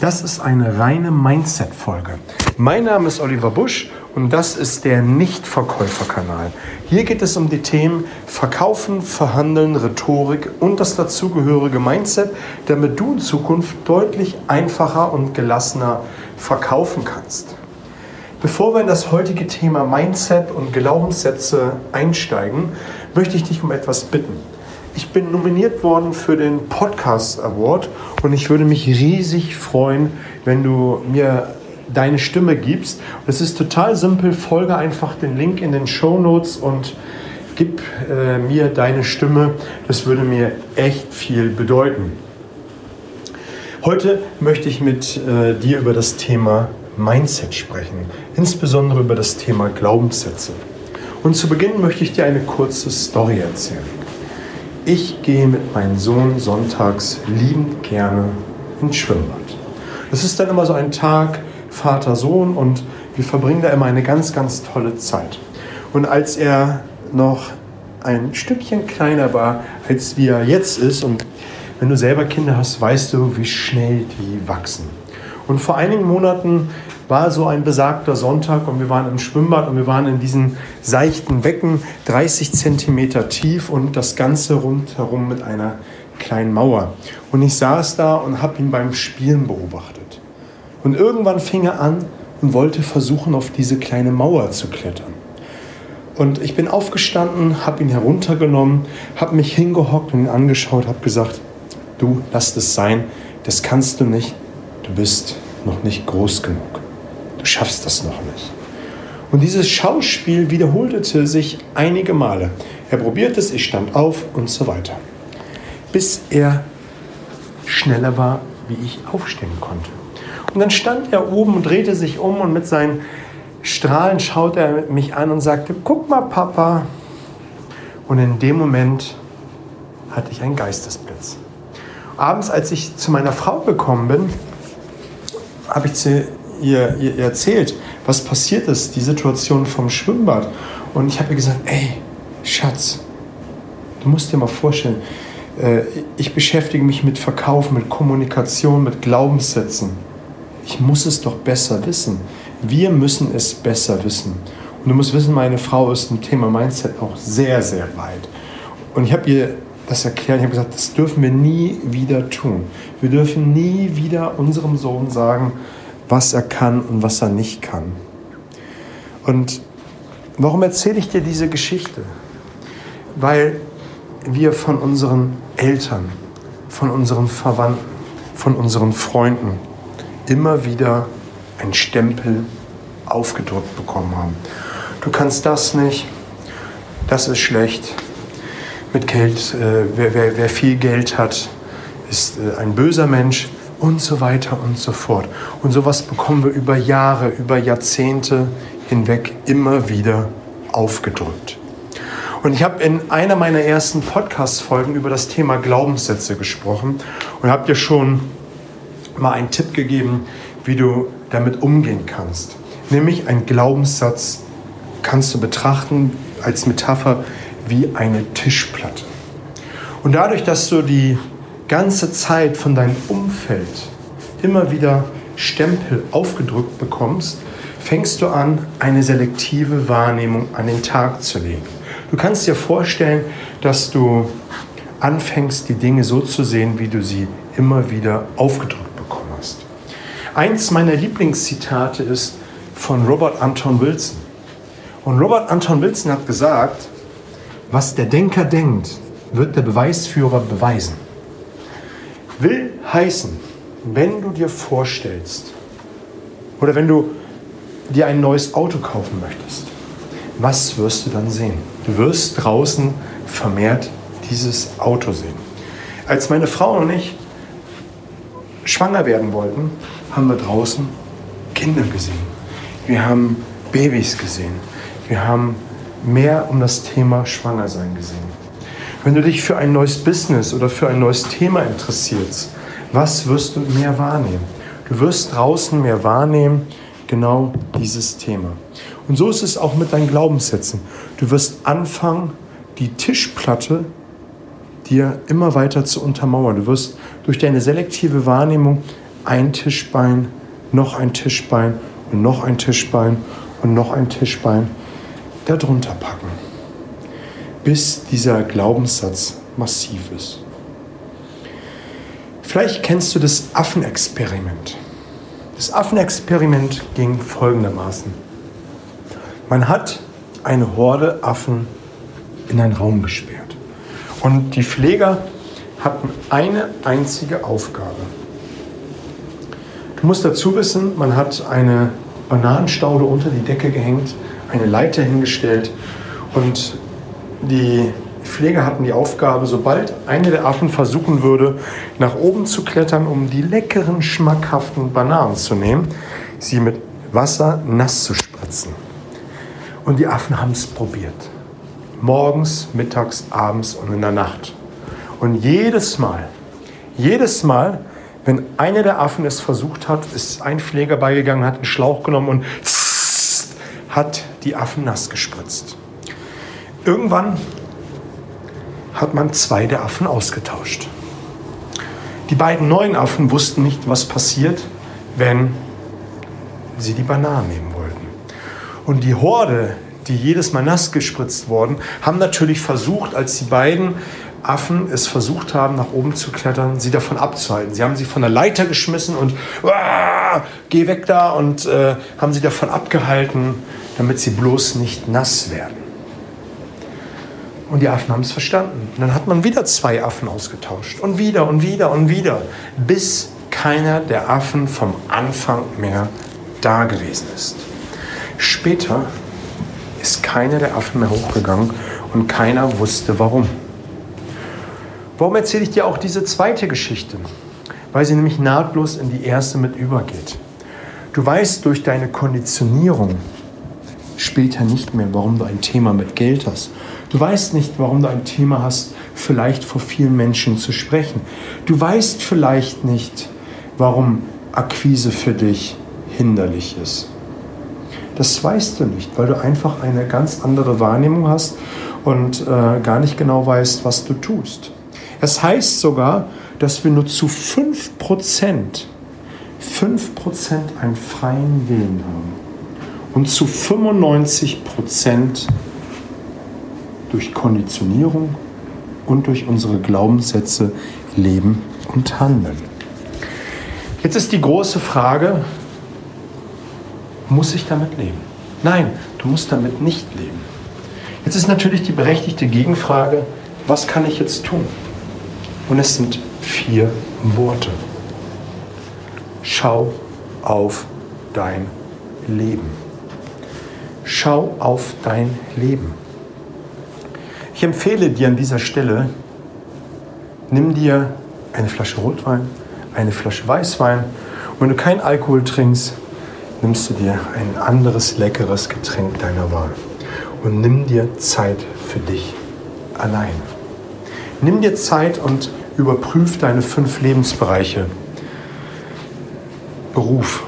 Das ist eine reine Mindset-Folge. Mein Name ist Oliver Busch und das ist der Nichtverkäuferkanal. Hier geht es um die Themen Verkaufen, Verhandeln, Rhetorik und das dazugehörige Mindset, damit du in Zukunft deutlich einfacher und gelassener verkaufen kannst. Bevor wir in das heutige Thema Mindset und Glaubenssätze einsteigen, möchte ich dich um etwas bitten. Ich bin nominiert worden für den Podcast Award und ich würde mich riesig freuen, wenn du mir deine Stimme gibst. Das ist total simpel. Folge einfach den Link in den Show Notes und gib äh, mir deine Stimme. Das würde mir echt viel bedeuten. Heute möchte ich mit äh, dir über das Thema Mindset sprechen, insbesondere über das Thema Glaubenssätze. Und zu Beginn möchte ich dir eine kurze Story erzählen. Ich gehe mit meinem Sohn sonntags liebend gerne ins Schwimmbad. Das ist dann immer so ein Tag Vater-Sohn und wir verbringen da immer eine ganz, ganz tolle Zeit. Und als er noch ein Stückchen kleiner war, als wie er jetzt ist, und wenn du selber Kinder hast, weißt du, wie schnell die wachsen. Und vor einigen Monaten war so ein besagter Sonntag und wir waren im Schwimmbad und wir waren in diesem seichten Becken, 30 Zentimeter tief und das Ganze rundherum mit einer kleinen Mauer. Und ich saß da und habe ihn beim Spielen beobachtet. Und irgendwann fing er an und wollte versuchen, auf diese kleine Mauer zu klettern. Und ich bin aufgestanden, habe ihn heruntergenommen, habe mich hingehockt und ihn angeschaut, habe gesagt, du, lass das sein, das kannst du nicht, du bist noch nicht groß genug du schaffst das noch nicht. Und dieses Schauspiel wiederholte sich einige Male. Er probierte es, ich stand auf und so weiter. Bis er schneller war, wie ich aufstehen konnte. Und dann stand er oben und drehte sich um und mit seinen Strahlen schaute er mich an und sagte, guck mal, Papa. Und in dem Moment hatte ich einen Geistesblitz. Abends, als ich zu meiner Frau gekommen bin, habe ich zu ihr, ihr erzählt, was passiert ist, die Situation vom Schwimmbad. Und ich habe ihr gesagt, ey, Schatz, du musst dir mal vorstellen, äh, ich beschäftige mich mit Verkauf, mit Kommunikation, mit Glaubenssätzen. Ich muss es doch besser wissen. Wir müssen es besser wissen. Und du musst wissen, meine Frau ist im Thema Mindset auch sehr, sehr weit. Und ich habe ihr das erklärt, ich habe gesagt, das dürfen wir nie wieder tun. Wir dürfen nie wieder unserem Sohn sagen, was er kann und was er nicht kann. Und warum erzähle ich dir diese Geschichte? Weil wir von unseren Eltern, von unseren Verwandten, von unseren Freunden immer wieder einen Stempel aufgedrückt bekommen haben. Du kannst das nicht, das ist schlecht. Mit Geld, äh, wer, wer, wer viel Geld hat, ist äh, ein böser Mensch und so weiter und so fort. Und sowas bekommen wir über Jahre, über Jahrzehnte hinweg immer wieder aufgedrückt. Und ich habe in einer meiner ersten Podcast-Folgen über das Thema Glaubenssätze gesprochen und habe dir schon mal einen Tipp gegeben, wie du damit umgehen kannst. Nämlich ein Glaubenssatz kannst du betrachten als Metapher wie eine Tischplatte. Und dadurch, dass du die ganze Zeit von deinem Umfeld immer wieder Stempel aufgedrückt bekommst, fängst du an, eine selektive Wahrnehmung an den Tag zu legen. Du kannst dir vorstellen, dass du anfängst, die Dinge so zu sehen, wie du sie immer wieder aufgedrückt bekommen hast. Eins meiner Lieblingszitate ist von Robert Anton Wilson. Und Robert Anton Wilson hat gesagt, was der Denker denkt, wird der Beweisführer beweisen. Will heißen, wenn du dir vorstellst oder wenn du dir ein neues Auto kaufen möchtest, was wirst du dann sehen? Du wirst draußen vermehrt dieses Auto sehen. Als meine Frau und ich schwanger werden wollten, haben wir draußen Kinder gesehen. Wir haben Babys gesehen. Wir haben mehr um das Thema Schwangersein gesehen. Wenn du dich für ein neues Business oder für ein neues Thema interessierst, was wirst du mehr wahrnehmen? Du wirst draußen mehr wahrnehmen, genau dieses Thema. Und so ist es auch mit deinen Glaubenssätzen. Du wirst anfangen, die Tischplatte dir immer weiter zu untermauern. Du wirst durch deine selektive Wahrnehmung ein Tischbein, noch ein Tischbein und noch ein Tischbein und noch ein Tischbein darunter packen, bis dieser Glaubenssatz massiv ist. Vielleicht kennst du das Affenexperiment. Das Affenexperiment ging folgendermaßen. Man hat eine Horde Affen in einen Raum gesperrt. Und die Pfleger hatten eine einzige Aufgabe. Du musst dazu wissen, man hat eine Bananenstaude unter die Decke gehängt, eine Leiter hingestellt und die Pfleger hatten die Aufgabe, sobald einer der Affen versuchen würde, nach oben zu klettern, um die leckeren, schmackhaften Bananen zu nehmen, sie mit Wasser nass zu spritzen. Und die Affen haben es probiert. Morgens, mittags, abends und in der Nacht. Und jedes Mal, jedes Mal, wenn einer der Affen es versucht hat, ist ein Pfleger beigegangen, hat einen Schlauch genommen und hat die Affen nass gespritzt. Irgendwann hat man zwei der Affen ausgetauscht. Die beiden neuen Affen wussten nicht, was passiert, wenn sie die Bananen nehmen wollten. Und die Horde, die jedes Mal nass gespritzt wurden, haben natürlich versucht, als die beiden Affen es versucht haben, nach oben zu klettern, sie davon abzuhalten. Sie haben sie von der Leiter geschmissen und geh weg da und äh, haben sie davon abgehalten, damit sie bloß nicht nass werden. Und die Affen haben es verstanden. Und dann hat man wieder zwei Affen ausgetauscht. Und wieder und wieder und wieder. Bis keiner der Affen vom Anfang mehr da gewesen ist. Später ist keiner der Affen mehr hochgegangen und keiner wusste warum. Warum erzähle ich dir auch diese zweite Geschichte? Weil sie nämlich nahtlos in die erste mit übergeht. Du weißt durch deine Konditionierung später nicht mehr, warum du ein Thema mit Geld hast Du weißt nicht, warum du ein Thema hast, vielleicht vor vielen Menschen zu sprechen. Du weißt vielleicht nicht, warum Akquise für dich hinderlich ist. Das weißt du nicht, weil du einfach eine ganz andere Wahrnehmung hast und äh, gar nicht genau weißt, was du tust. Es heißt sogar, dass wir nur zu 5%, 5% einen freien Willen haben und zu 95% durch Konditionierung und durch unsere Glaubenssätze leben und handeln. Jetzt ist die große Frage, muss ich damit leben? Nein, du musst damit nicht leben. Jetzt ist natürlich die berechtigte Gegenfrage, was kann ich jetzt tun? Und es sind vier Worte. Schau auf dein Leben. Schau auf dein Leben. Ich empfehle dir an dieser Stelle, nimm dir eine Flasche Rotwein, eine Flasche Weißwein. Wenn du keinen Alkohol trinkst, nimmst du dir ein anderes leckeres Getränk deiner Wahl. Und nimm dir Zeit für dich allein. Nimm dir Zeit und überprüf deine fünf Lebensbereiche. Beruf,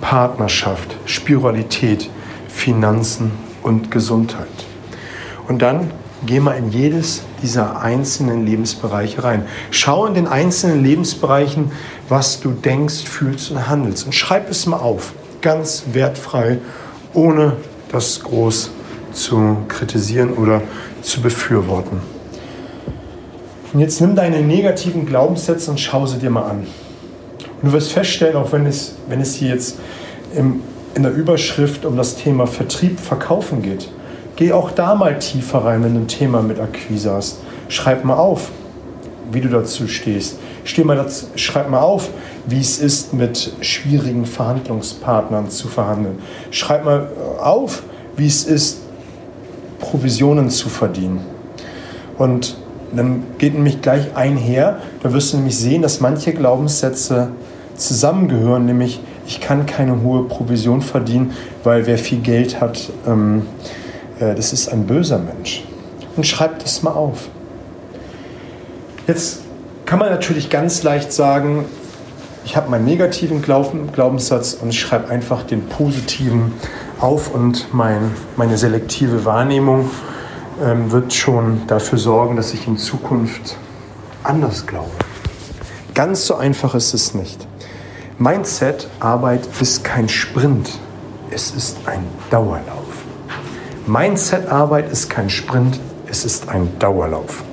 Partnerschaft, Spiritualität, Finanzen und Gesundheit. Und dann Geh mal in jedes dieser einzelnen Lebensbereiche rein. Schau in den einzelnen Lebensbereichen, was du denkst, fühlst und handelst. Und schreib es mal auf. Ganz wertfrei, ohne das groß zu kritisieren oder zu befürworten. Und jetzt nimm deine negativen Glaubenssätze und schau sie dir mal an. Und du wirst feststellen, auch wenn es, wenn es hier jetzt im, in der Überschrift um das Thema Vertrieb, Verkaufen geht, Geh auch da mal tiefer rein, wenn du ein Thema mit Akquise hast. Schreib mal auf, wie du dazu stehst. Steh mal dazu, schreib mal auf, wie es ist, mit schwierigen Verhandlungspartnern zu verhandeln. Schreib mal auf, wie es ist, Provisionen zu verdienen. Und dann geht nämlich gleich einher, da wirst du nämlich sehen, dass manche Glaubenssätze zusammengehören, nämlich ich kann keine hohe Provision verdienen, weil wer viel Geld hat, ähm, äh, das ist ein böser Mensch. Und schreibt es mal auf. Jetzt kann man natürlich ganz leicht sagen, ich habe meinen negativen Glaubenssatz und ich schreibe einfach den positiven auf und mein, meine selektive Wahrnehmung ähm, wird schon dafür sorgen, dass ich in Zukunft anders glaube. Ganz so einfach ist es nicht. Mindset-Arbeit ist kein Sprint, es ist ein Dauerlauf. Mindset-Arbeit ist kein Sprint, es ist ein Dauerlauf.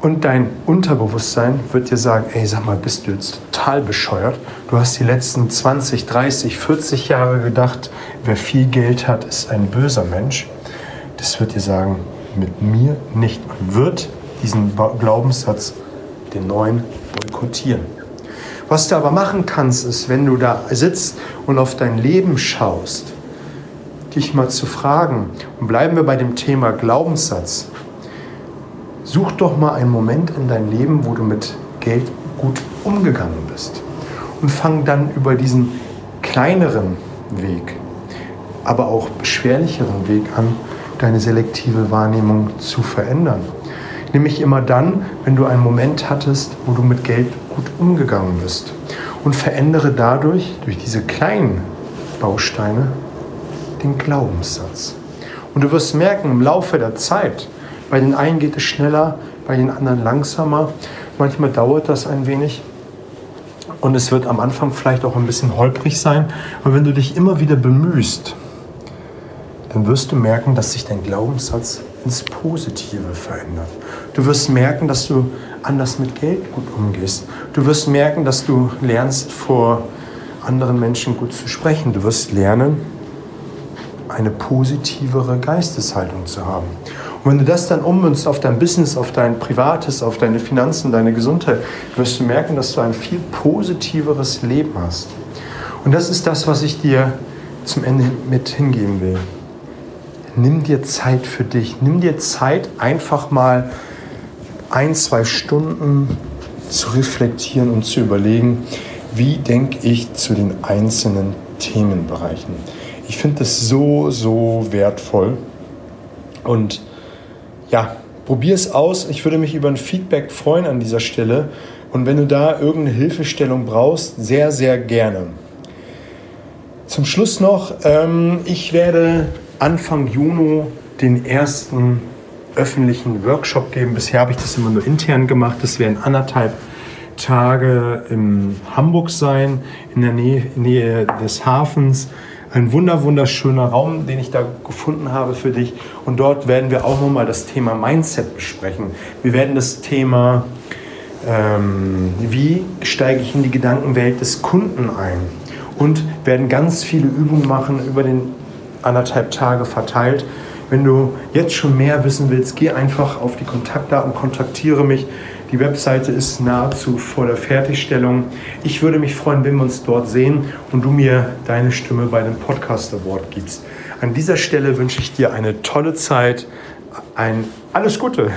Und dein Unterbewusstsein wird dir sagen, ey, sag mal, bist du jetzt total bescheuert? Du hast die letzten 20, 30, 40 Jahre gedacht, wer viel Geld hat, ist ein böser Mensch. Das wird dir sagen, mit mir nicht. Man wird diesen Glaubenssatz, den neuen, boykottieren. Was du aber machen kannst, ist, wenn du da sitzt und auf dein Leben schaust, dich mal zu fragen, und bleiben wir bei dem Thema Glaubenssatz, Such doch mal einen Moment in dein Leben, wo du mit Geld gut umgegangen bist. Und fang dann über diesen kleineren Weg, aber auch beschwerlicheren Weg an, deine selektive Wahrnehmung zu verändern. Nämlich immer dann, wenn du einen Moment hattest, wo du mit Geld gut umgegangen bist. Und verändere dadurch, durch diese kleinen Bausteine, den Glaubenssatz. Und du wirst merken, im Laufe der Zeit, bei den einen geht es schneller, bei den anderen langsamer. Manchmal dauert das ein wenig. Und es wird am Anfang vielleicht auch ein bisschen holprig sein. Aber wenn du dich immer wieder bemühst, dann wirst du merken, dass sich dein Glaubenssatz ins Positive verändert. Du wirst merken, dass du anders mit Geld gut umgehst. Du wirst merken, dass du lernst, vor anderen Menschen gut zu sprechen. Du wirst lernen, eine positivere Geisteshaltung zu haben. Und wenn du das dann ummünzt auf dein Business, auf dein Privates, auf deine Finanzen, deine Gesundheit, wirst du merken, dass du ein viel positiveres Leben hast. Und das ist das, was ich dir zum Ende mit hingeben will. Nimm dir Zeit für dich. Nimm dir Zeit, einfach mal ein, zwei Stunden zu reflektieren und zu überlegen, wie denke ich zu den einzelnen Themenbereichen. Ich finde das so, so wertvoll. Und ja, probier es aus. Ich würde mich über ein Feedback freuen an dieser Stelle. Und wenn du da irgendeine Hilfestellung brauchst, sehr, sehr gerne. Zum Schluss noch, ähm, ich werde Anfang Juni den ersten öffentlichen Workshop geben. Bisher habe ich das immer nur intern gemacht. Das werden anderthalb Tage in Hamburg sein, in der Nähe, Nähe des Hafens ein wunder wunderschöner Raum, den ich da gefunden habe für dich. Und dort werden wir auch nochmal das Thema Mindset besprechen. Wir werden das Thema, ähm, wie steige ich in die Gedankenwelt des Kunden ein? Und werden ganz viele Übungen machen über den anderthalb Tage verteilt. Wenn du jetzt schon mehr wissen willst, geh einfach auf die Kontaktdaten, kontaktiere mich. Die Webseite ist nahezu vor der Fertigstellung. Ich würde mich freuen, wenn wir uns dort sehen und du mir deine Stimme bei dem Podcast Award gibst. An dieser Stelle wünsche ich dir eine tolle Zeit, ein alles Gute.